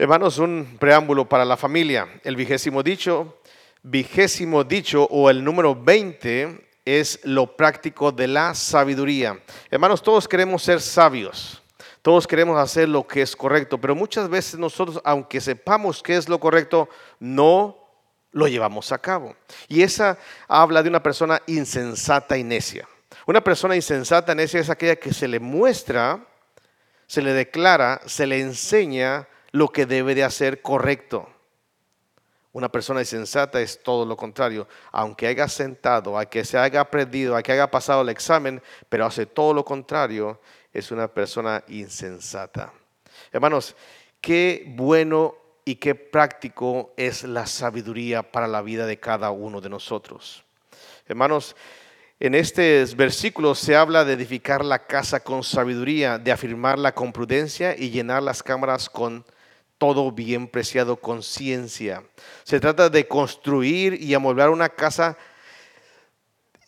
Hermanos, un preámbulo para la familia. El vigésimo dicho, vigésimo dicho o el número 20 es lo práctico de la sabiduría. Hermanos, todos queremos ser sabios. Todos queremos hacer lo que es correcto, pero muchas veces nosotros, aunque sepamos qué es lo correcto, no lo llevamos a cabo. Y esa habla de una persona insensata y necia. Una persona insensata y necia es aquella que se le muestra, se le declara, se le enseña lo que debe de hacer correcto. Una persona insensata es todo lo contrario. Aunque haya sentado, a que se haya aprendido, a que haya pasado el examen, pero hace todo lo contrario, es una persona insensata. Hermanos, qué bueno y qué práctico es la sabiduría para la vida de cada uno de nosotros. Hermanos, en estos versículos se habla de edificar la casa con sabiduría, de afirmarla con prudencia y llenar las cámaras con todo bien preciado con ciencia. Se trata de construir y amueblar una casa.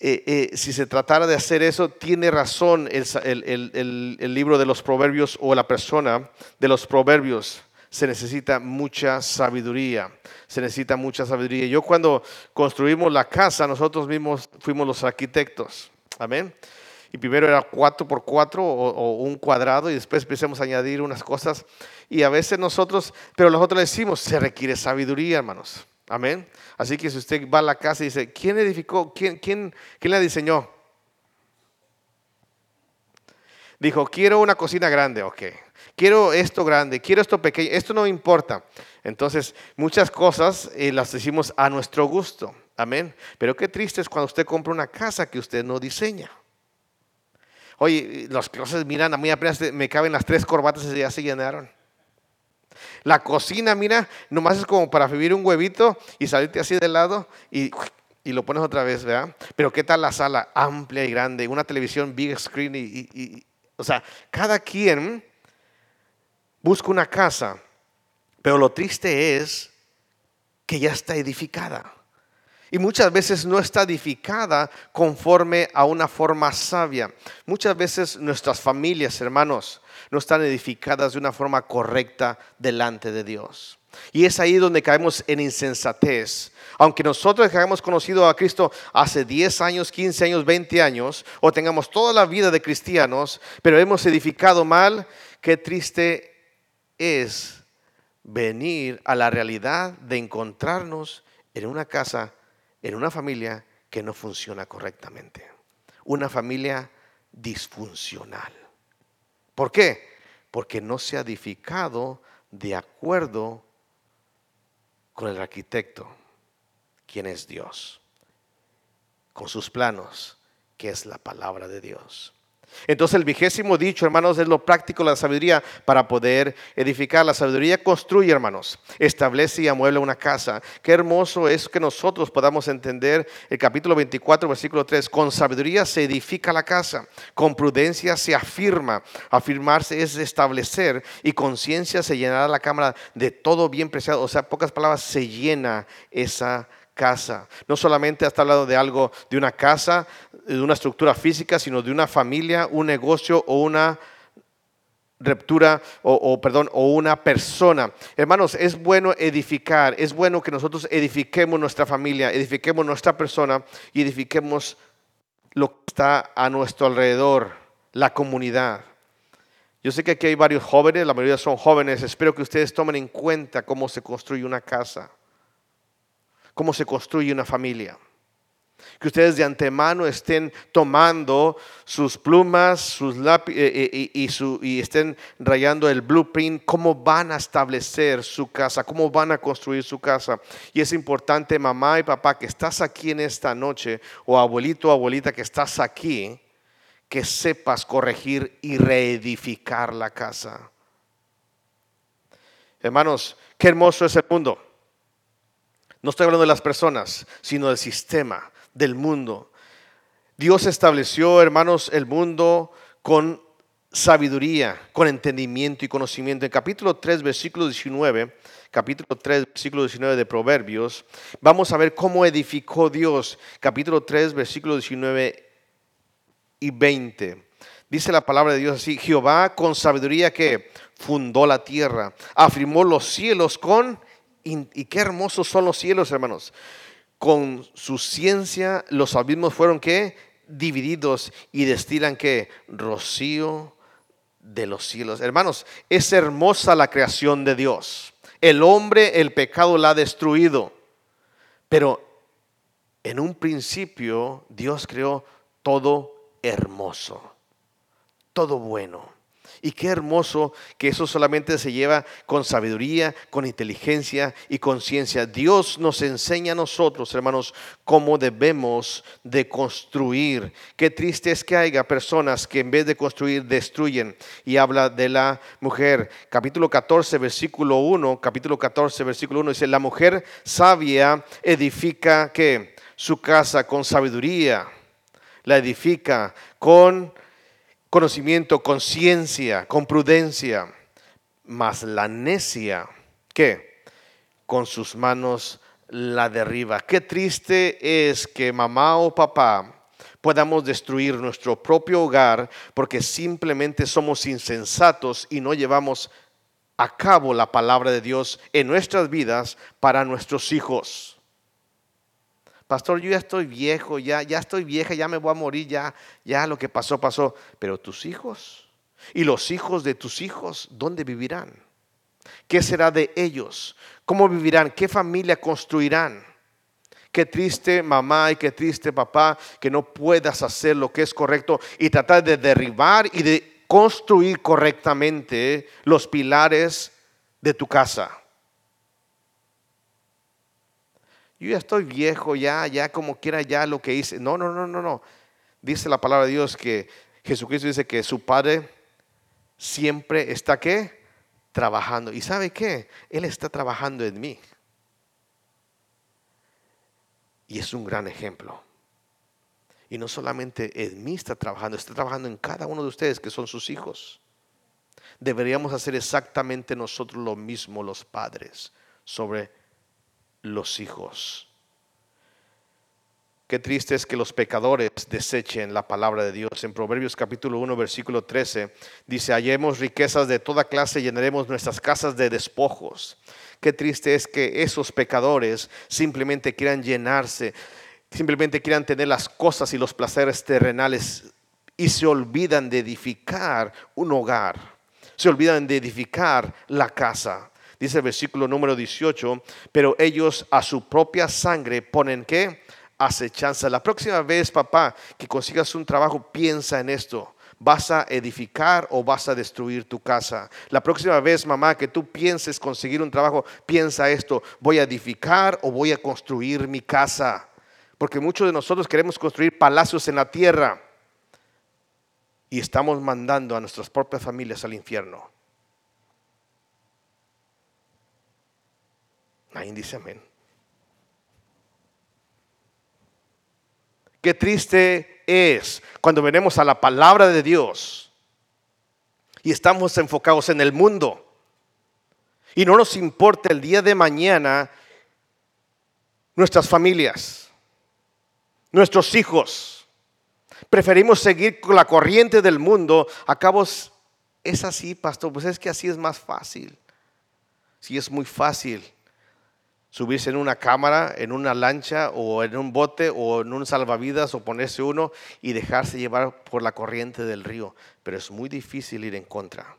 Eh, eh, si se tratara de hacer eso, tiene razón el, libro de los proverbios o la persona de los proverbios. Se necesita mucha sabiduría. Se necesita mucha sabiduría. Yo cuando construimos la casa, nosotros mismos fuimos los arquitectos. Amén y primero era 4 por 4 o, un cuadrado y después empecemos a añadir unas cosas y a veces nosotros, pero nosotros decimos, se requiere sabiduría, hermanos. Amén. Así que si usted va a la casa y dice, ¿quién edificó? ¿Quién, quién, quién la diseñó? Dijo, quiero una cocina grande, ok. Quiero esto grande, quiero esto pequeño, esto no importa. Entonces, muchas cosas eh, las decimos a nuestro gusto. Amén. Pero qué triste es cuando usted compra una casa que usted no diseña. Oye, los closets, miran, a mí apenas me caben las tres corbatas y ya se llenaron. La cocina, mira, nomás es como para vivir un huevito y salirte así de lado y, lo pones otra vez, ¿verdad? Pero ¿qué tal la sala? Amplia y grande, una televisión big screen y, o sea, cada quien busca una casa, pero lo triste es que ya está edificada y muchas veces no está edificada conforme a una forma sabia. Muchas veces nuestras familias, hermanos, no están edificadas de una forma correcta delante de Dios. Y es ahí donde caemos en insensatez. Aunque nosotros hayamos conocido a Cristo hace 10 años, 15 años, 20 años, o tengamos toda la vida de cristianos, pero hemos edificado mal, qué triste es venir a la realidad de encontrarnos en una casa en una familia que no funciona correctamente. Una familia disfuncional. ¿Por qué? Porque no se ha edificado de acuerdo con el arquitecto, quien es Dios, con sus planos, que es la palabra de Dios. Entonces el vigésimo dicho, hermanos, es lo práctico, la sabiduría para poder edificar. La sabiduría construye, hermanos, establece y amuebla una casa. Qué hermoso es que nosotros podamos entender el capítulo 24, versículo 3. Con sabiduría se edifica la casa, con prudencia se afirma. Afirmarse es establecer y con ciencia se llenará la cámara de todo bien preciado. O sea, pocas palabras, se llena esa casa. No solamente está hablando de algo, de una casa, de una estructura física, sino de una familia, un negocio o una ruptura o, perdón o una persona. Hermanos, es bueno edificar, es bueno que nosotros edifiquemos nuestra familia, edifiquemos nuestra persona y edifiquemos lo que está a nuestro alrededor, la comunidad. Yo sé que aquí hay varios jóvenes, la mayoría son jóvenes, espero que ustedes tomen en cuenta cómo se construye una casa cómo se construye una familia. Que ustedes de antemano estén tomando sus plumas sus lápices eh, eh, y, y, estén rayando el blueprint, cómo van a establecer su casa, cómo van a construir su casa. Y es importante, mamá y papá, que estás aquí en esta noche, o abuelito o abuelita que estás aquí, que sepas corregir y reedificar la casa. Hermanos, qué hermoso es el mundo. No estoy hablando de las personas, sino del sistema, del mundo. Dios estableció, hermanos, el mundo con sabiduría, con entendimiento y conocimiento. En capítulo 3, versículo 19, capítulo 3, versículo 19 de Proverbios, vamos a ver cómo edificó Dios. Capítulo 3, versículo 19 y 20. Dice la palabra de Dios así, Jehová con sabiduría que fundó la tierra, afirmó los cielos con, y qué hermosos son los cielos, hermanos. Con su ciencia los abismos fueron que divididos y destilan que rocío de los cielos. Hermanos, es hermosa la creación de Dios. El hombre, el pecado la ha destruido. Pero en un principio Dios creó todo hermoso, todo bueno. Y qué hermoso que eso solamente se lleva con sabiduría, con inteligencia y conciencia. Dios nos enseña a nosotros, hermanos, cómo debemos de construir. Qué triste es que haya personas que en vez de construir destruyen. Y habla de la mujer. Capítulo 14, versículo 1. Capítulo 14, versículo 1 dice, la mujer sabia edifica que su casa con sabiduría. La edifica con conocimiento, con ciencia, con prudencia. Mas la necia, ¿qué? Con sus manos la derriba. Qué triste es que mamá o papá podamos destruir nuestro propio hogar porque simplemente somos insensatos y no llevamos a cabo la palabra de Dios en nuestras vidas para nuestros hijos. Pastor, yo ya estoy viejo, ya, ya estoy vieja, ya me voy a morir, ya, ya lo que pasó, pasó. Pero tus hijos y los hijos de tus hijos, ¿dónde vivirán? ¿Qué será de ellos? ¿Cómo vivirán? ¿Qué familia construirán? Qué triste mamá y qué triste papá que no puedas hacer lo que es correcto y tratar de derribar y de construir correctamente los pilares de tu casa. Yo ya estoy viejo, ya, ya como quiera, ya lo que hice. No, no, no, no, no. Dice la palabra de Dios que Jesucristo dice que su Padre siempre está qué? Trabajando. ¿Y sabe qué? Él está trabajando en mí. Y es un gran ejemplo. Y no solamente en mí está trabajando, está trabajando en cada uno de ustedes que son sus hijos. Deberíamos hacer exactamente nosotros lo mismo los padres sobre los hijos. Qué triste es que los pecadores desechen la palabra de Dios. En Proverbios capítulo 1, versículo 13, dice, hallemos riquezas de toda clase, y llenaremos nuestras casas de despojos. Qué triste es que esos pecadores simplemente quieran llenarse, simplemente quieran tener las cosas y los placeres terrenales y se olvidan de edificar un hogar, se olvidan de edificar la casa. Dice el versículo número 18, pero ellos a su propia sangre ponen qué? Acechanza. La próxima vez, papá, que consigas un trabajo, piensa en esto. ¿Vas a edificar o vas a destruir tu casa? La próxima vez, mamá, que tú pienses conseguir un trabajo, piensa esto. ¿Voy a edificar o voy a construir mi casa? Porque muchos de nosotros queremos construir palacios en la tierra y estamos mandando a nuestras propias familias al infierno. Nadie dice amén. Qué triste es cuando venimos a la palabra de Dios y estamos enfocados en el mundo y no nos importa el día de mañana nuestras familias, nuestros hijos. Preferimos seguir con la corriente del mundo. A cabo es así, pastor, pues es que así es más fácil. Si es muy fácil subirse en una cámara, en una lancha o en un bote o en un salvavidas o ponerse uno y dejarse llevar por la corriente del río. Pero es muy difícil ir en contra.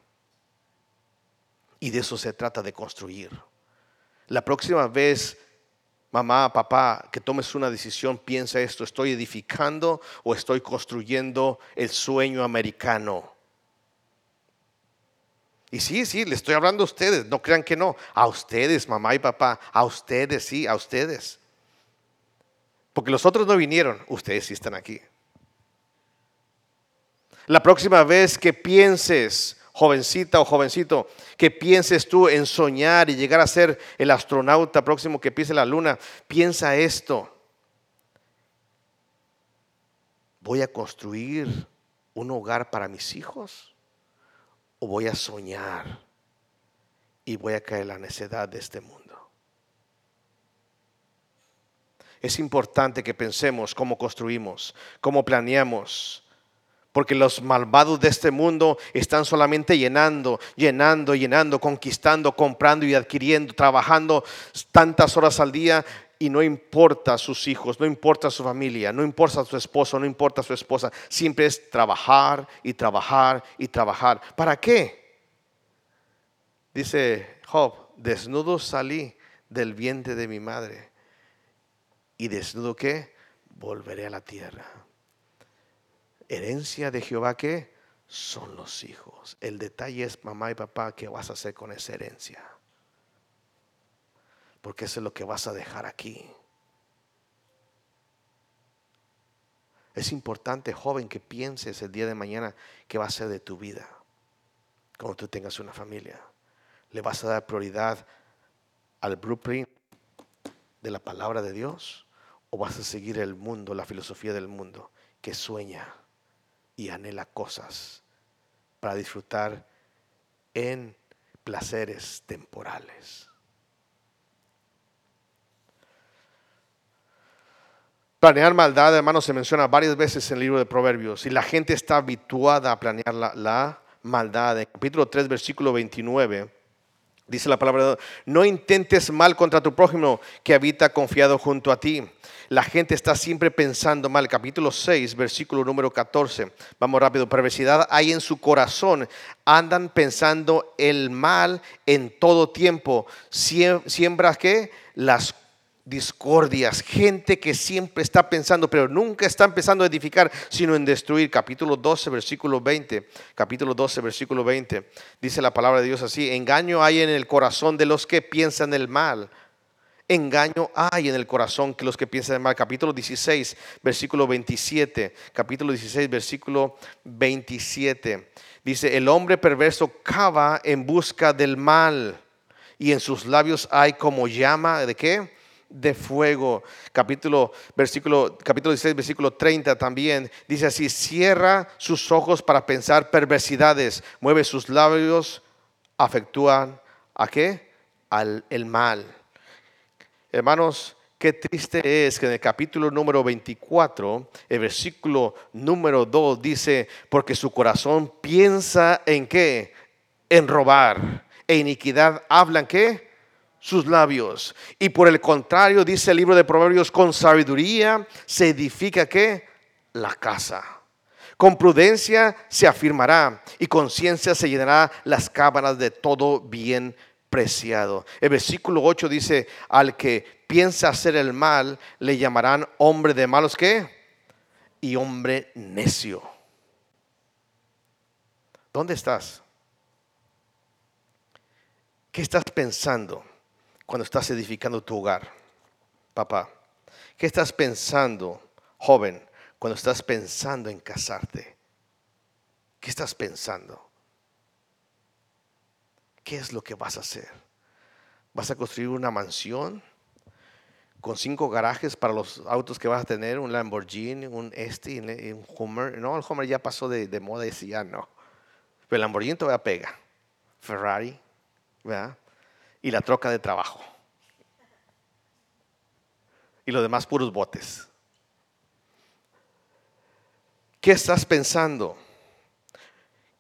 Y de eso se trata de construir. La próxima vez, mamá, papá, que tomes una decisión, piensa esto, ¿estoy edificando o estoy construyendo el sueño americano? Y sí, sí, le estoy hablando a ustedes, no crean que no, a ustedes, mamá y papá, a ustedes, sí, a ustedes. Porque los otros no vinieron, ustedes sí están aquí. La próxima vez que pienses, jovencita o jovencito, que pienses tú en soñar y llegar a ser el astronauta próximo que pise la luna, piensa esto. Voy a construir un hogar para mis hijos o voy a soñar y voy a caer en la necedad de este mundo. Es importante que pensemos cómo construimos, cómo planeamos, Porque los malvados de este mundo están solamente llenando, llenando, llenando, conquistando, comprando y adquiriendo, trabajando tantas horas al día y no importa sus hijos, no importa su familia, no importa su esposo, no importa su esposa. Siempre es trabajar y trabajar y trabajar. ¿Para qué? Dice Job, desnudo salí del vientre de mi madre. ¿Y desnudo qué? Volveré a la tierra. Herencia de Jehová qué? Son los hijos. El detalle es mamá y papá, ¿qué vas a hacer con esa herencia? Porque eso es lo que vas a dejar aquí. Es importante, joven, que pienses el día de mañana qué va a ser de tu vida cuando tú tengas una familia. ¿Le vas a dar prioridad al blueprint de la palabra de Dios? ¿O vas a seguir el mundo, la filosofía del mundo, que sueña y anhela cosas para disfrutar en placeres temporales? Planear maldad, hermano, se menciona varias veces en el libro de Proverbios y la gente está habituada a planear la, maldad. En capítulo 3, versículo 29 Dice la palabra, no intentes mal contra tu prójimo que habita confiado junto a ti. La gente está siempre pensando mal. Capítulo 6, versículo número 14. Vamos rápido. Perversidad hay en su corazón. Andan pensando el mal en todo tiempo. Siembra que las discordias, gente que siempre está pensando, pero nunca está empezando a edificar, sino en destruir. Capítulo 12, versículo 20. Capítulo 12, versículo 20. Dice la palabra de Dios así, engaño hay en el corazón de los que piensan el mal. Engaño hay en el corazón que los que piensan el mal. Capítulo 16, versículo 27. Capítulo 16, versículo 27. Dice, el hombre perverso cava en busca del mal y en sus labios hay como llama de qué? De fuego. Capítulo, versículo, capítulo 16, versículo 30 también dice así, cierra sus ojos para pensar perversidades, mueve sus labios, afectúan a qué? Al el mal. Hermanos, qué triste es que en el capítulo número 24, el versículo número 2 dice, porque su corazón piensa en qué? En robar. E iniquidad hablan qué? Sus labios. Y por el contrario, dice el libro de Proverbios, con sabiduría se edifica qué? La casa. Con prudencia se afirmará y con ciencia se llenará las cámaras de todo bien preciado. El versículo 8 dice, al que piensa hacer el mal, le llamarán hombre de malos qué? Y hombre necio. ¿Dónde estás? ¿Qué estás pensando? Cuando estás edificando tu hogar, papá? ¿Qué estás pensando, joven, cuando estás pensando en casarte? ¿Qué estás pensando? ¿Qué es lo que vas a hacer? ¿Vas a construir una mansión con cinco garajes para los autos que vas a tener? Un Lamborghini, un este, un Hummer. No, el Hummer ya pasó de, moda y ya no. Pero el Lamborghini todavía pega. Ferrari, ¿verdad? Y la troca de trabajo. Y los demás puros botes. ¿Qué estás pensando?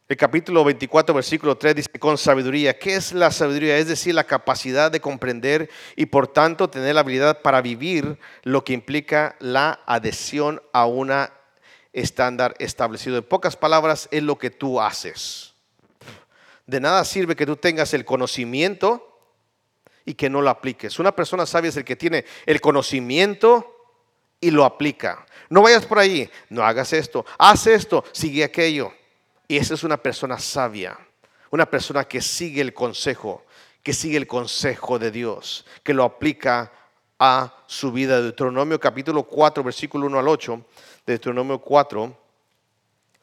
El capítulo 24, versículo 3 dice, con sabiduría. ¿Qué es la sabiduría? Es decir, la capacidad de comprender y por tanto tener la habilidad para vivir lo que implica la adhesión a una estándar establecido. En pocas palabras, es lo que tú haces. De nada sirve que tú tengas el conocimiento y que no lo apliques. Una persona sabia es el que tiene el conocimiento y lo aplica. No vayas por ahí, no hagas esto, haz esto, sigue aquello. Y esa es una persona sabia, una persona que sigue el consejo, que sigue el consejo de Dios, que lo aplica a su vida. Deuteronomio capítulo 4, versículo 1 al 8. Deuteronomio 4,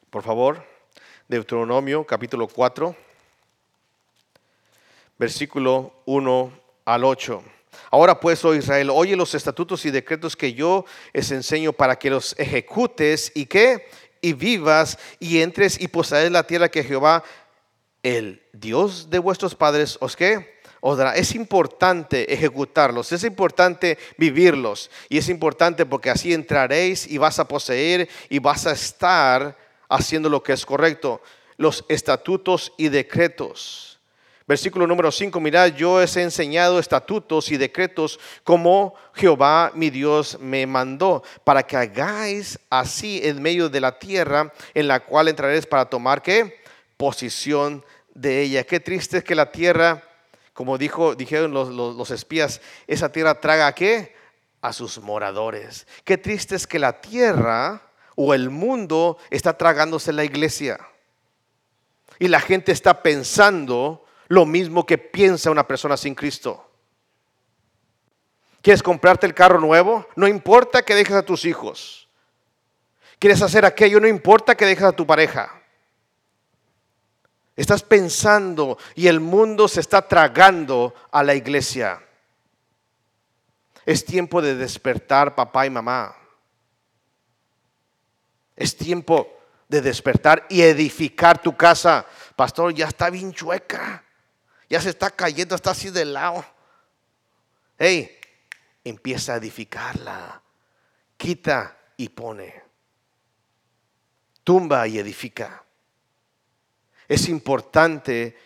por favor. Deuteronomio capítulo 4, versículo 1 al 8. Ahora pues, oh Israel, oye los estatutos y decretos que yo les enseño para que los ejecutes y que y vivas y entres y posees la tierra que Jehová, el Dios de vuestros padres, os que os dará. Es importante ejecutarlos, es importante vivirlos y es importante porque así entraréis y vas a poseer y vas a estar haciendo lo que es correcto, los estatutos y decretos. Versículo número 5, mirad, yo os he enseñado estatutos y decretos como Jehová mi Dios me mandó, para que hagáis así en medio de la tierra en la cual entraréis para tomar qué? Posición de ella. Qué triste es que la tierra, como dijo, dijeron los, los espías, esa tierra traga qué? A sus moradores. Qué triste es que la tierra o el mundo está tragándose la iglesia. Y la gente está pensando lo mismo que piensa una persona sin Cristo. ¿Quieres comprarte el carro nuevo? No importa que dejes a tus hijos. ¿Quieres hacer aquello? No importa que dejes a tu pareja. Estás pensando y el mundo se está tragando a la iglesia. Es tiempo de despertar papá y mamá. Es tiempo de despertar y edificar tu casa. Pastor, ya está bien chueca ya se está cayendo, está así de lado. Hey, empieza a edificarla. Quita y pone. Tumba y edifica. Es importante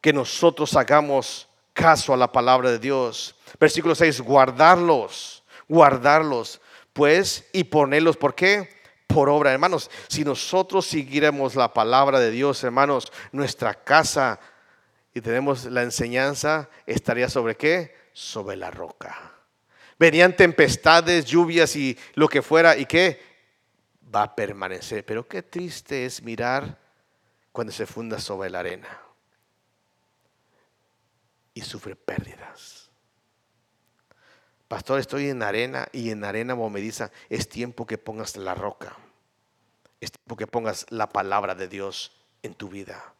que nosotros hagamos caso a la palabra de Dios. Versículo 6, guardarlos, guardarlos, pues, y ponerlos. ¿Por qué? Por obra, hermanos. Si nosotros siguiéramos la palabra de Dios, hermanos, nuestra casa y tenemos la enseñanza, estaría sobre qué? Sobre la roca. Venían tempestades, lluvias y lo que fuera, y qué? Va a permanecer. Pero qué triste es mirar cuando se funda sobre la arena y sufre pérdidas. Pastor, estoy en arena y en arena movediza. Es tiempo que pongas la roca. Es tiempo que pongas la palabra de Dios en tu vida.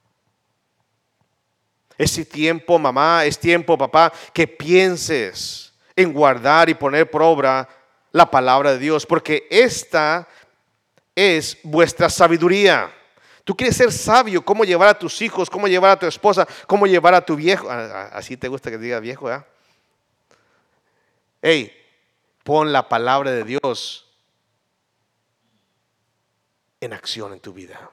Es tiempo, mamá, es tiempo, papá, que pienses en guardar y poner por obra la palabra de Dios, porque esta es vuestra sabiduría. Tú quieres ser sabio, cómo llevar a tus hijos, cómo llevar a tu esposa, cómo llevar a tu viejo. Ah, ah, así te gusta que diga viejo, ¿eh? Hey, pon la palabra de Dios en acción en tu vida.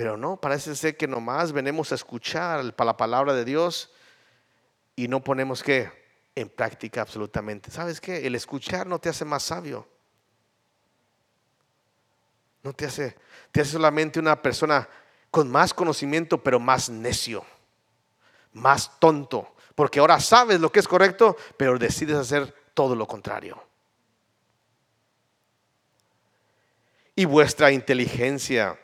Pero no, parece ser que nomás venimos a escuchar la palabra de Dios y no ponemos que en práctica absolutamente. ¿Sabes qué? El escuchar no te hace más sabio. No te hace, te hace solamente una persona con más conocimiento, pero más necio, más tonto. Porque ahora sabes lo que es correcto, pero decides hacer todo lo contrario. Y vuestra inteligencia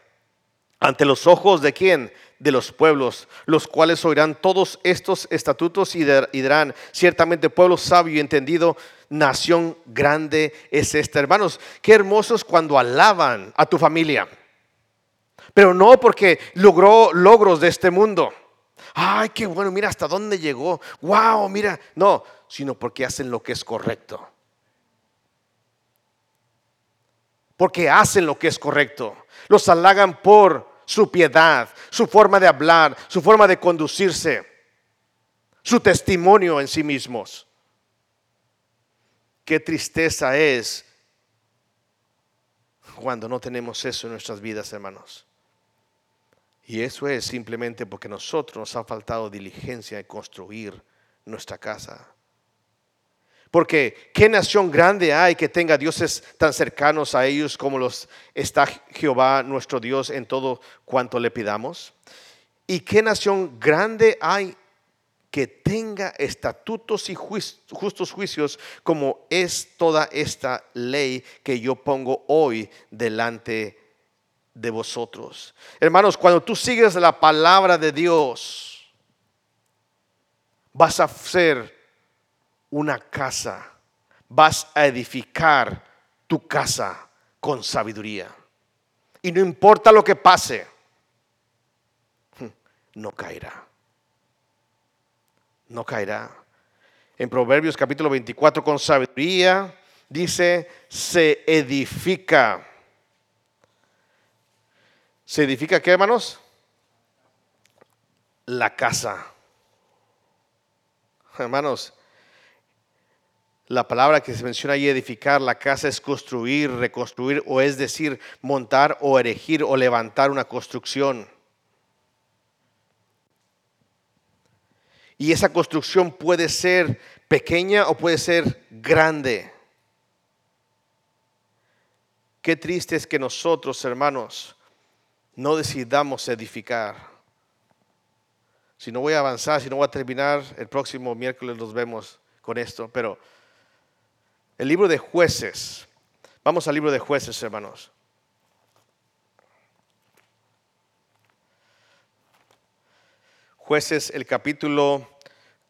ante los ojos de quién? De los pueblos, los cuales oirán todos estos estatutos y dirán, ciertamente pueblo sabio y entendido, nación grande es esta. Hermanos, qué hermosos cuando alaban a tu familia, pero no porque logró logros de este mundo. Ay, qué bueno, mira hasta dónde llegó. Wow, mira, no, sino porque hacen lo que es correcto. Porque hacen lo que es correcto los halagan por su piedad, su forma de hablar, su forma de conducirse, su testimonio en sí mismos. Qué tristeza es cuando no tenemos eso en nuestras vidas, hermanos. Y eso es simplemente porque nosotros nos ha faltado diligencia en construir nuestra casa. Porque ¿qué nación grande hay que tenga dioses tan cercanos a ellos como los está Jehová nuestro Dios en todo cuanto le pidamos? ¿Y qué nación grande hay que tenga estatutos y justos juicios como es toda esta ley que yo pongo hoy delante de vosotros? Hermanos, cuando tú sigues la palabra de Dios, vas a ser una casa, vas a edificar tu casa con sabiduría. Y no importa lo que pase, no caerá. No caerá. En Proverbios capítulo 24 con sabiduría dice, se edifica. ¿Se edifica qué, hermanos? La casa. Hermanos, La palabra que se menciona ahí, edificar la casa, es construir, reconstruir, o es decir, montar o erigir o levantar una construcción. Y esa construcción puede ser pequeña o puede ser grande. Qué triste es que nosotros, hermanos, no decidamos edificar. Si no voy a avanzar, si no voy a terminar, el próximo miércoles nos vemos con esto. Pero el libro de jueces, vamos al libro de jueces, hermanos. Jueces, el capítulo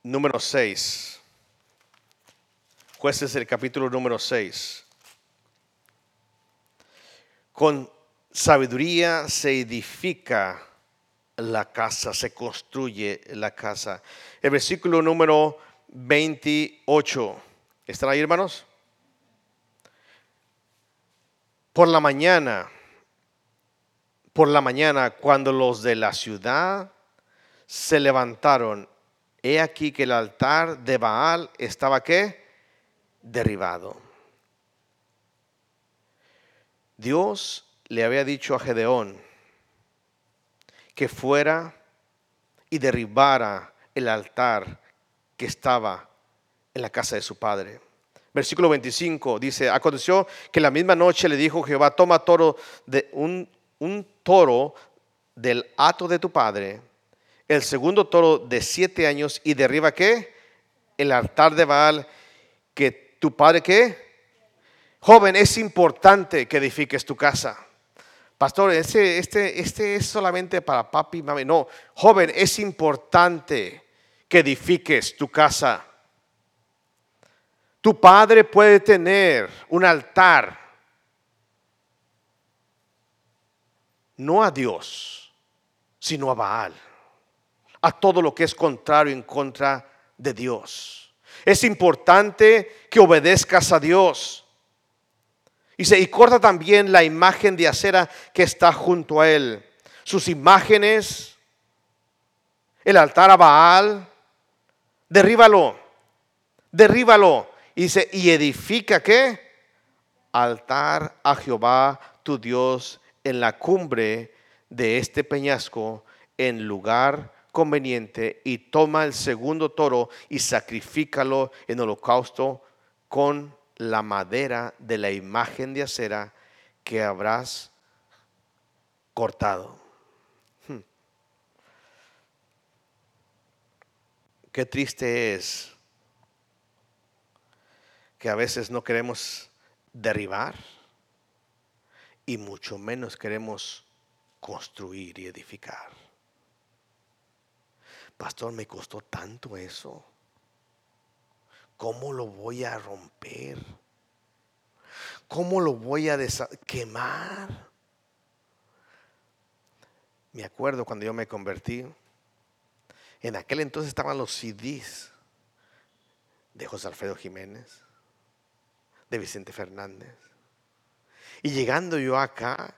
número 6. Jueces, el capítulo número 6. Con sabiduría se edifica la casa, se construye la casa. El versículo número 28. ¿Están ahí, hermanos? Por la mañana, por la mañana, cuando los de la ciudad se levantaron, he aquí que el altar de Baal estaba qué? Derribado. Dios le había dicho a Gedeón que fuera y derribara el altar que estaba en la casa de su padre. Versículo 25 dice, aconteció que la misma noche le dijo Jehová, toma toro de un, un toro del hato de tu padre, el segundo toro de siete años y derriba qué? El altar de Baal que tu padre qué? Joven, es importante que edifiques tu casa. Pastor, este, este, este es solamente para papi y mami. No, joven, es importante que edifiques tu casa. Tu padre puede tener un altar, no a Dios, sino a Baal, a todo lo que es contrario en contra de Dios. Es importante que obedezcas a Dios. Dice, y corta también la imagen de acera que está junto a él. Sus imágenes, el altar a Baal, derríbalo, derríbalo. Y dice, y edifica qué? Altar a Jehová tu Dios en la cumbre de este peñasco, en lugar conveniente, y toma el segundo toro y sacrifícalo en holocausto con la madera de la imagen de acera que habrás cortado. Hmm. Qué triste es que a veces no queremos derribar y mucho menos queremos construir y edificar. Pastor, me costó tanto eso. ¿Cómo lo voy a romper? ¿Cómo lo voy a quemar? Me acuerdo cuando yo me convertí, en aquel entonces estaban los CDs de José Alfredo Jiménez, de Vicente Fernández. Y llegando yo acá,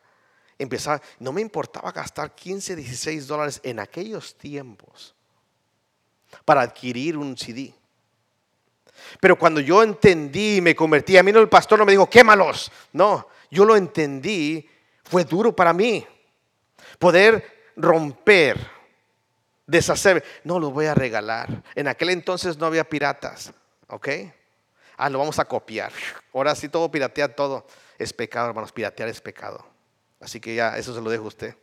empezaba, no me importaba gastar 15, 16 dólares en aquellos tiempos para adquirir un CD. Pero cuando yo entendí y me convertí, a mí no el pastor no me dijo, quémalos. No, yo lo entendí, fue duro para mí. Poder romper, deshacer, no los voy a regalar. En aquel entonces no había piratas, ¿ok? Ah, lo vamos a copiar. Ahora sí todo piratea todo. Es pecado, hermanos, piratear es pecado. Así que ya, eso se lo dejo a usted.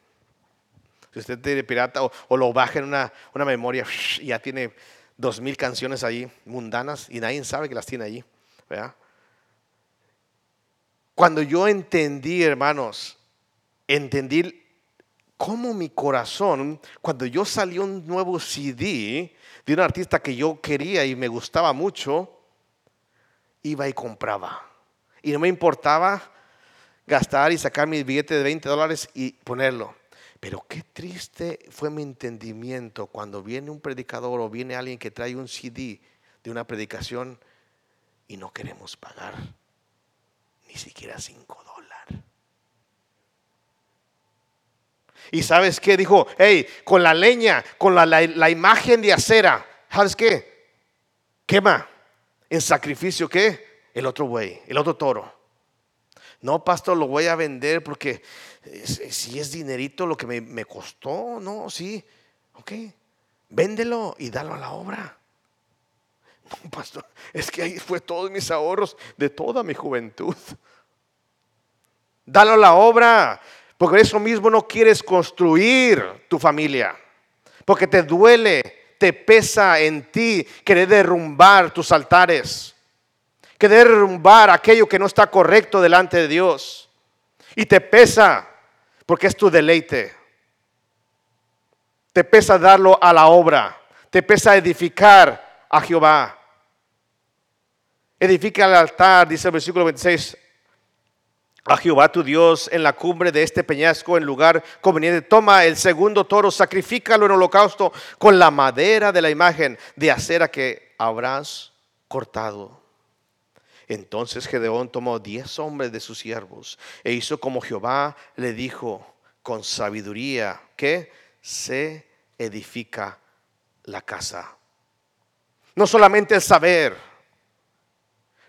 Si usted tiene pirata o, lo baja en una, una memoria, ya tiene dos mil canciones ahí mundanas y nadie sabe que las tiene allí. Cuando yo entendí, hermanos, entendí cómo mi corazón, cuando yo salí un nuevo CD de un artista que yo quería y me gustaba mucho, iba y compraba. Y no me importaba gastar y sacar mi billete de 20 dólares y ponerlo. Pero qué triste fue mi entendimiento cuando viene un predicador o viene alguien que trae un CD de una predicación y no queremos pagar ni siquiera cinco dólares. Y sabes qué dijo, hey, con la leña, con la, imagen de acera, ¿sabes qué? Quema. En sacrificio qué? El otro buey, el otro toro. No, pastor, lo voy a vender porque si es dinerito lo que me, me costó, no, sí, ok, véndelo y dalo a la obra. No, pastor, es que ahí fue todos mis ahorros de toda mi juventud. Dalo a la obra, porque eso mismo no quieres construir tu familia, porque te duele, te pesa en ti querer derrumbar tus altares, querer derrumbar aquello que no está correcto delante de Dios. Y te pesa porque es tu deleite. Te pesa darlo a la obra, te pesa edificar a Jehová. Edifica el altar, dice el versículo 26, a Jehová tu Dios en la cumbre de este peñasco en lugar conveniente. Toma el segundo toro, sacrifícalo en holocausto con la madera de la imagen de acera que habrás cortado. Entonces Gedeón tomó diez hombres de sus siervos e hizo como Jehová le dijo con sabiduría que se edifica la casa. No solamente el saber,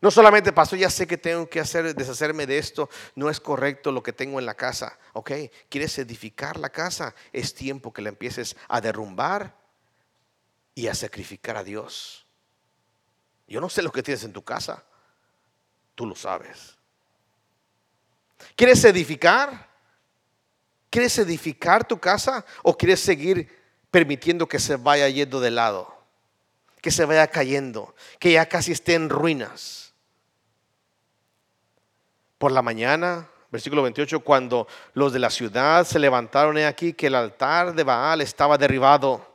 no solamente, pastor, ya sé que tengo que hacer, deshacerme de esto, no es correcto lo que tengo en la casa. Ok, quieres edificar la casa, es tiempo que la empieces a derrumbar y a sacrificar a Dios. Yo no sé lo que tienes en tu casa, tú lo sabes. ¿Quieres edificar? ¿Quieres edificar tu casa o quieres seguir permitiendo que se vaya yendo de lado? Que se vaya cayendo, que ya casi esté en ruinas por la mañana, versículo 28, cuando los de la ciudad se levantaron he aquí que el altar de Baal estaba derribado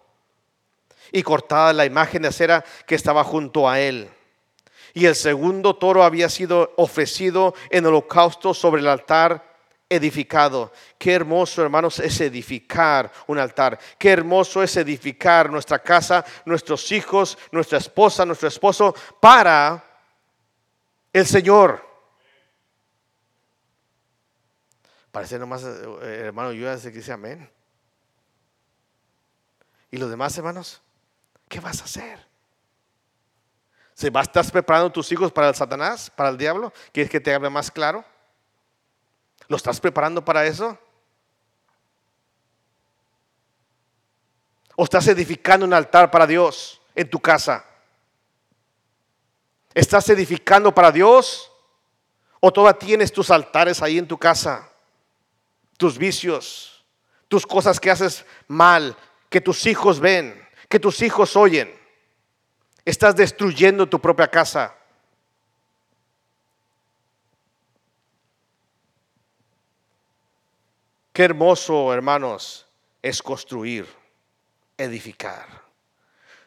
y cortada la imagen de acera que estaba junto a él. Y el segundo toro había sido ofrecido en holocausto sobre el altar edificado. Qué hermoso, hermanos, es edificar un altar. Qué hermoso es edificar nuestra casa, nuestros hijos, nuestra esposa, nuestro esposo para el Señor. Parece nomás, eh, hermano, yo que dice amén. ¿Y los demás hermanos? ¿Qué vas a hacer? ¿Se va, ¿Estás preparando tus hijos para el Satanás, para el diablo? ¿Quieres que te hable más claro? ¿Lo estás preparando para eso? ¿O estás edificando un altar para Dios en tu casa? ¿Estás edificando para Dios? ¿O todavía tienes tus altares ahí en tu casa? Tus vicios, tus cosas que haces mal, que tus hijos ven, que tus hijos oyen. Estás destruyendo tu propia casa. Qué hermoso, hermanos, es construir, edificar.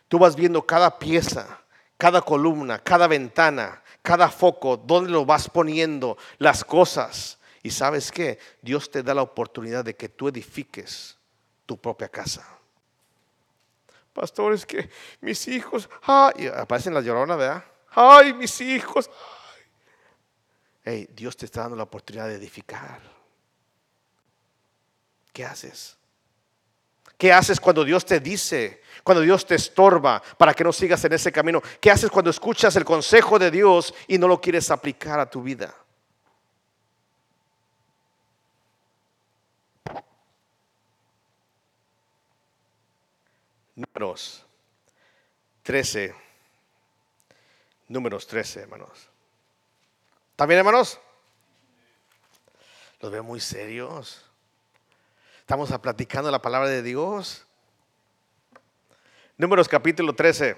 Tú vas viendo cada pieza, cada columna, cada ventana, cada foco, dónde lo vas poniendo, las cosas. Y sabes que Dios te da la oportunidad de que tú edifiques tu propia casa. Pastor, es que mis hijos, ay, aparecen las lloronas, ¿verdad? Ay, mis hijos. Hey, Dios te está dando la oportunidad de edificar. ¿Qué haces? ¿Qué haces cuando Dios te dice, cuando Dios te estorba para que no sigas en ese camino? ¿Qué haces cuando escuchas el consejo de Dios y no lo quieres aplicar a tu vida? Números 13. Números 13, hermanos. ¿También, hermanos? Los veo muy serios. Estamos platicando la palabra de Dios. Números capítulo 13.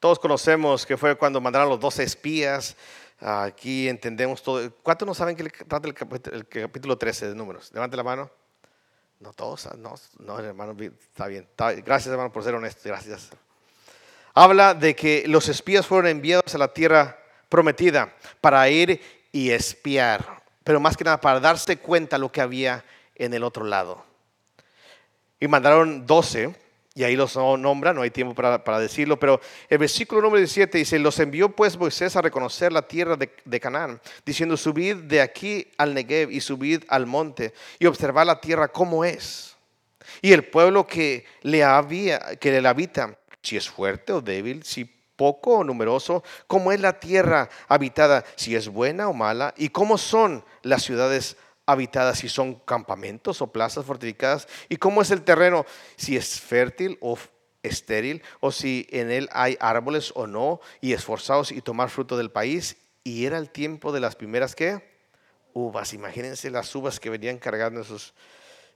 Todos conocemos que fue cuando mandaron los 12 espías. Aquí entendemos todo. ¿Cuántos no saben que trata el capítulo, el capítulo 13 de Números? Levante la mano. No todos, no, no hermano, está bien. gracias hermano por ser honesto, gracias. Habla de que los espías fueron enviados a la tierra prometida para ir y espiar, pero más que nada para darse cuenta lo que había en el otro lado. Y mandaron doce y ahí los nombra, no hay tiempo para, decirlo, pero el versículo número 17 dice, los envió pues Moisés a reconocer la tierra de, Canaán, diciendo, subid de aquí al Negev y subid al monte y observad la tierra como es. Y el pueblo que le, que le habita, si es fuerte o débil, si poco o numeroso? ¿Cómo es la tierra habitada? Si es buena o mala. ¿Y cómo son las ciudades habitadas? Si son campamentos o plazas fortificadas. ¿Y cómo es el terreno? Si es fértil o estéril. O si en él hay árboles o no. Y esforzados y tomar fruto del país. Y era el tiempo de las primeras que uvas. Imagínense las uvas que venían cargando esos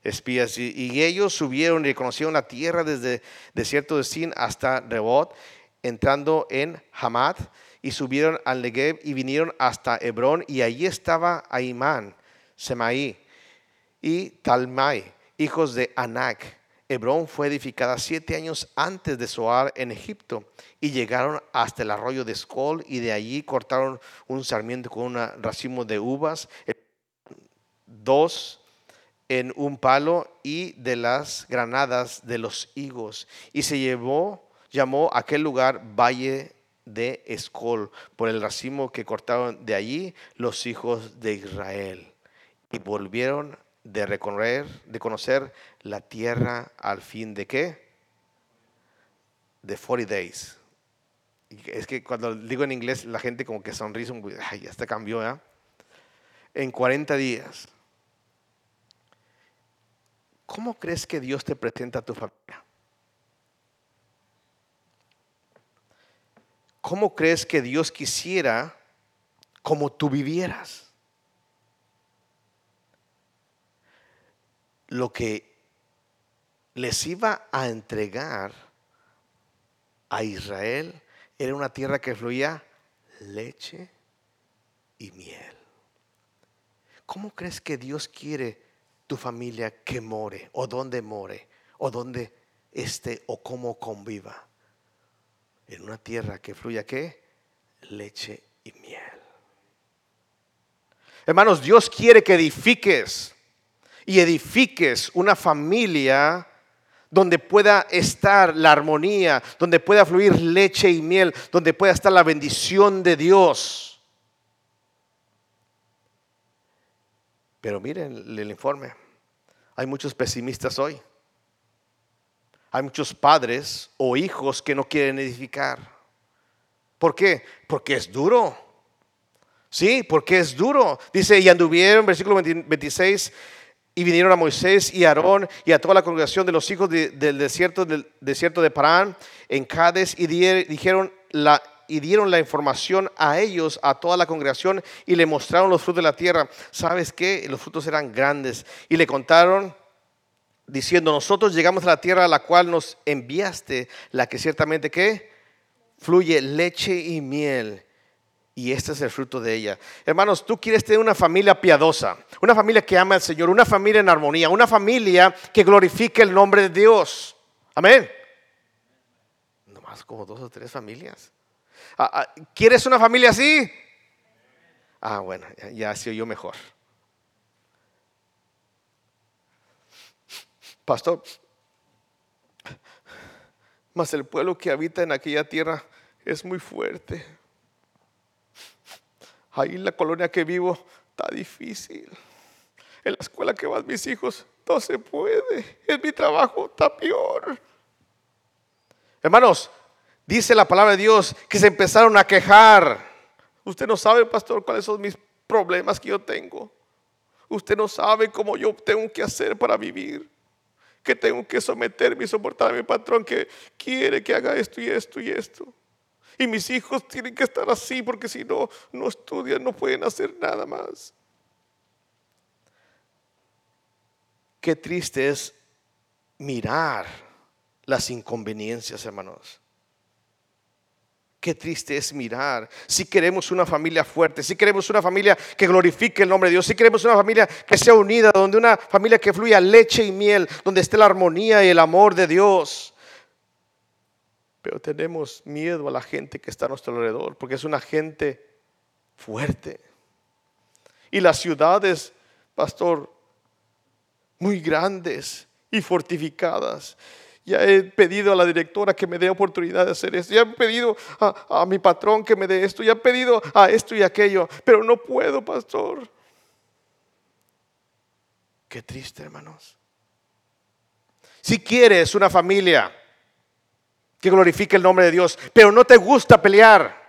espías. Y, ellos subieron y conocieron la tierra desde desierto de Sin hasta Rebot, entrando en Hamad, y subieron al Negev y vinieron hasta Hebrón, y allí estaba Aimán, Semaí y Talmai, hijos de Anac. Hebrón fue edificada siete años antes de Soar en Egipto y llegaron hasta el arroyo de Escol y de allí cortaron un sarmiento con un racimo de uvas, dos en un palo y de las granadas de los higos. Y se llevó, llamó aquel lugar Valle de Escol, por el racimo que cortaron de allí los hijos de Israel. Y volvieron de recorrer, de conocer la tierra al fin de qué? De 40 days. Es que cuando digo en inglés, la gente como que sonríe, ay, ya está cambió, ¿eh? En 40 días. ¿Cómo crees que Dios te presenta a tu familia? ¿Cómo crees que Dios quisiera como tú vivieras? Lo que les iba a entregar a Israel era una tierra que fluía leche y miel. ¿Cómo crees que Dios quiere tu familia que more o donde more o donde esté o cómo conviva. En una tierra que fluya qué? Leche y miel. Hermanos, Dios quiere que edifiques y edifiques una familia donde pueda estar la armonía, donde pueda fluir leche y miel, donde pueda estar la bendición de Dios. Pero miren el informe. Hay muchos pesimistas hoy. Hay muchos padres o hijos que no quieren edificar. ¿Por qué? Porque es duro. Sí, porque es duro. Dice, y anduvieron, versículo 26, y vinieron a Moisés y a Aarón y a toda la congregación de los hijos del desierto, del desierto de Parán en Cádiz y dijeron la y dieron la información a ellos, a toda la congregación, y le mostraron los frutos de la tierra. ¿Sabes qué? Los frutos eran grandes. Y le contaron diciendo, nosotros llegamos a la tierra a la cual nos enviaste, la que ciertamente que fluye leche y miel. Y este es el fruto de ella. Hermanos, tú quieres tener una familia piadosa, una familia que ama al Señor, una familia en armonía, una familia que glorifique el nombre de Dios. Amén. Nomás como dos o tres familias. Ah, ah, ¿Quieres una familia así? Ah, bueno, ya se oyó mejor. Pastor, mas el pueblo que habita en aquella tierra es muy fuerte. Ahí en la colonia que vivo está difícil. En la escuela que van mis hijos no se puede. En mi trabajo está peor. Hermanos, Dice la palabra de Dios que se empezaron a quejar. Usted no sabe, pastor, cuáles son mis problemas que yo tengo. Usted no sabe cómo yo tengo que hacer para vivir. Que tengo que someterme y soportar a mi patrón que quiere que haga esto y esto y esto. Y mis hijos tienen que estar así porque si no, no estudian, no pueden hacer nada más. Qué triste es mirar las inconveniencias, hermanos. Qué triste es mirar. Si queremos una familia fuerte, si queremos una familia que glorifique el nombre de Dios, si queremos una familia que sea unida, donde una familia que fluya leche y miel, donde esté la armonía y el amor de Dios. Pero tenemos miedo a la gente que está a nuestro alrededor, porque es una gente fuerte. Y las ciudades, pastor, muy grandes y fortificadas. Ya he pedido a la directora que me dé oportunidad de hacer esto. Ya he pedido a, mi patrón que me dé esto. Ya he pedido a esto y aquello. Pero no puedo, pastor. Qué triste, hermanos. Si quieres una familia que glorifique el nombre de Dios, pero no te gusta pelear.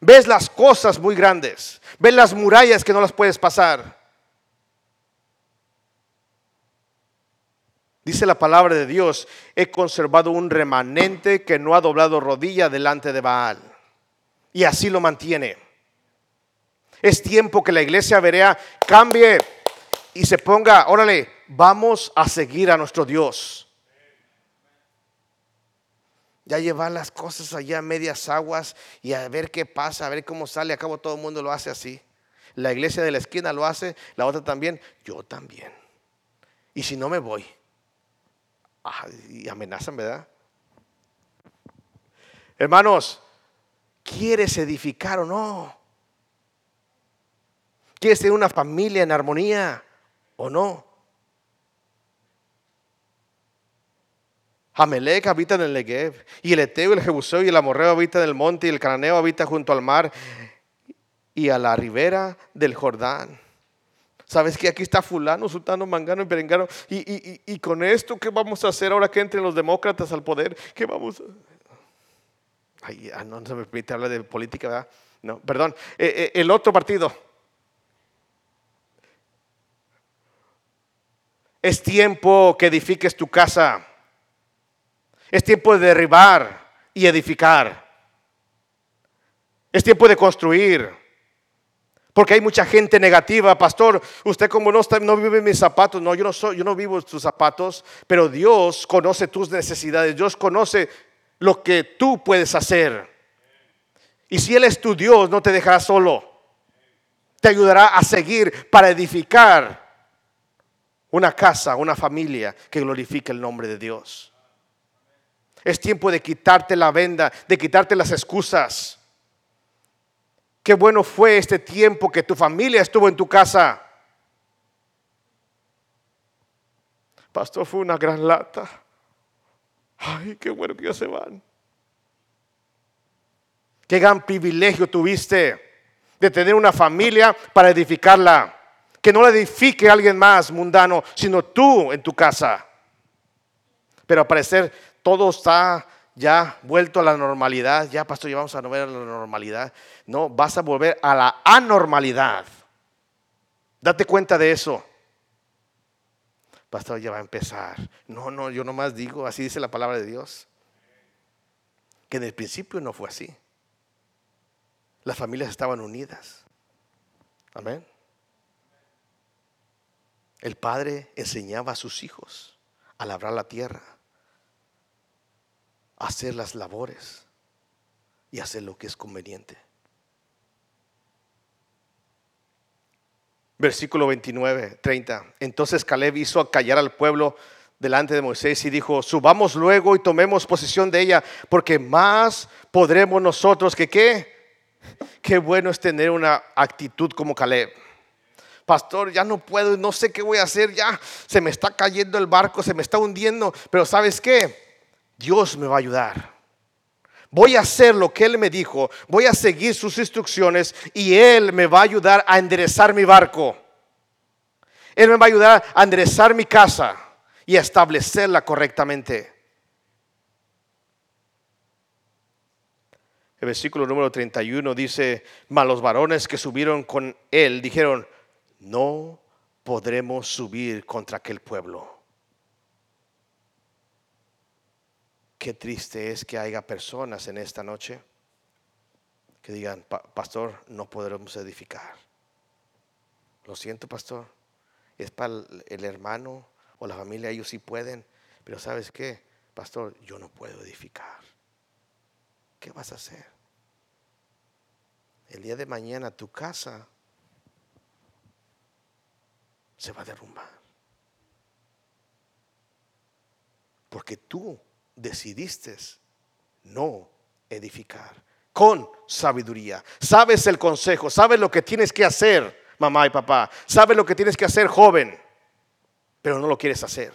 Ves las cosas muy grandes, ves las murallas que no las puedes pasar. Dice la palabra de Dios, he conservado un remanente que no ha doblado rodilla delante de Baal. Y así lo mantiene. Es tiempo que la iglesia verea cambie y se ponga, órale, vamos a seguir a nuestro Dios. Ya llevar las cosas allá a medias aguas y a ver qué pasa, a ver cómo sale. A cabo todo el mundo lo hace así. La iglesia de la esquina lo hace, la otra también, yo también. Y si no me voy, ah, y amenazan, ¿verdad? Hermanos, ¿quieres edificar o no? ¿Quieres tener una familia en armonía o no? Amelec habita en el Negev, y el Eteo, el Jebuseo y el Amorreo habita en el monte, y el Cananeo habita junto al mar y a la ribera del Jordán. ¿Sabes que aquí está fulano, sultano, mangano y perengano? Y, y, con esto, ¿qué vamos a hacer ahora que entren los demócratas al poder? ¿Qué vamos a Ay, ah, no, se me permite hablar de política, ¿verdad? No, perdón. Eh, eh, el otro partido, Es tiempo que edifiques tu casa. Es tiempo de derribar y edificar. Es tiempo de construir. Porque hay mucha gente negativa, pastor. Usted como no, está, no vive mis zapatos, no, yo no soy, yo no vivo tus zapatos, pero Dios conoce tus necesidades. Dios conoce lo que tú puedes hacer. Y si Él es tu Dios, no te dejará solo. Te ayudará a seguir para edificar una casa, una familia que glorifique el nombre de Dios. Es tiempo de quitarte la venda, de quitarte las excusas. Qué bueno fue este tiempo que tu familia estuvo en tu casa. Pastor, fue una gran lata. Ay, qué bueno que ya se van. Qué gran privilegio tuviste de tener una familia para edificarla que no la edifique alguien más mundano, sino tú en tu casa. Pero al parecer todo está ya vuelto a la normalidad. Ya, pastor, ya vamos a volver a la normalidad. No, vas a volver a la anormalidad. Date cuenta de eso. Pastor, ya va a empezar. No, no, yo nomás digo, así dice la palabra de Dios. Que en el principio no fue así. Las familias estaban unidas. Amén. El padre enseñaba a sus hijos a labrar la tierra, hacer las labores y hacer lo que es conveniente. Versículo 29, 30. Entonces Caleb hizo callar al pueblo delante de Moisés y dijo, subamos luego y tomemos posesión de ella, porque más podremos nosotros que qué. Qué bueno es tener una actitud como Caleb pastor, ya no puedo, no sé qué voy a hacer, ya se me está cayendo el barco, se me está hundiendo, pero ¿sabes qué? Dios me va a ayudar. Voy a hacer lo que Él me dijo, voy a seguir sus instrucciones y Él me va a ayudar a enderezar mi barco. Él me va a ayudar a enderezar mi casa y a establecerla correctamente. El versículo número 31 dice, mas los varones que subieron con él dijeron, no podremos subir contra aquel pueblo. Qué triste es que haya personas en esta noche que digan, pastor, no podremos edificar. Lo siento, pastor. Es para el hermano o la familia, ellos sí pueden. Pero sabes qué, pastor, yo no puedo edificar. ¿Qué vas a hacer? El día de mañana tu casa se va a derrumbar. Porque tú decidiste no edificar con sabiduría. Sabes el consejo, sabes lo que tienes que hacer, mamá y papá. Sabes lo que tienes que hacer, joven, pero no lo quieres hacer.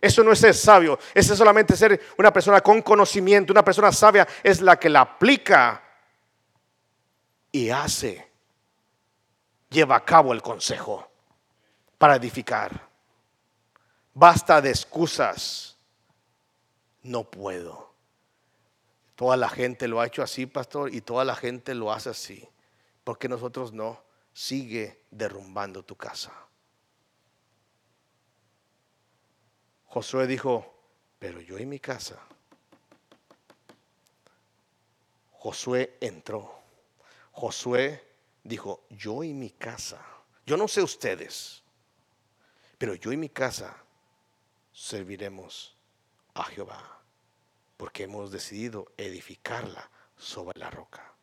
Eso no es ser sabio, eso es solamente ser una persona con conocimiento. Una persona sabia es la que la aplica y hace, lleva a cabo el consejo para edificar. Basta de excusas. No puedo. Toda la gente lo ha hecho así, pastor, y toda la gente lo hace así. porque nosotros no? Sigue derrumbando tu casa. Josué dijo, pero yo y mi casa. Josué entró. Josué dijo, yo y mi casa. Yo no sé ustedes, pero yo y mi casa serviremos a Jehová, porque hemos decidido edificarla sobre la roca.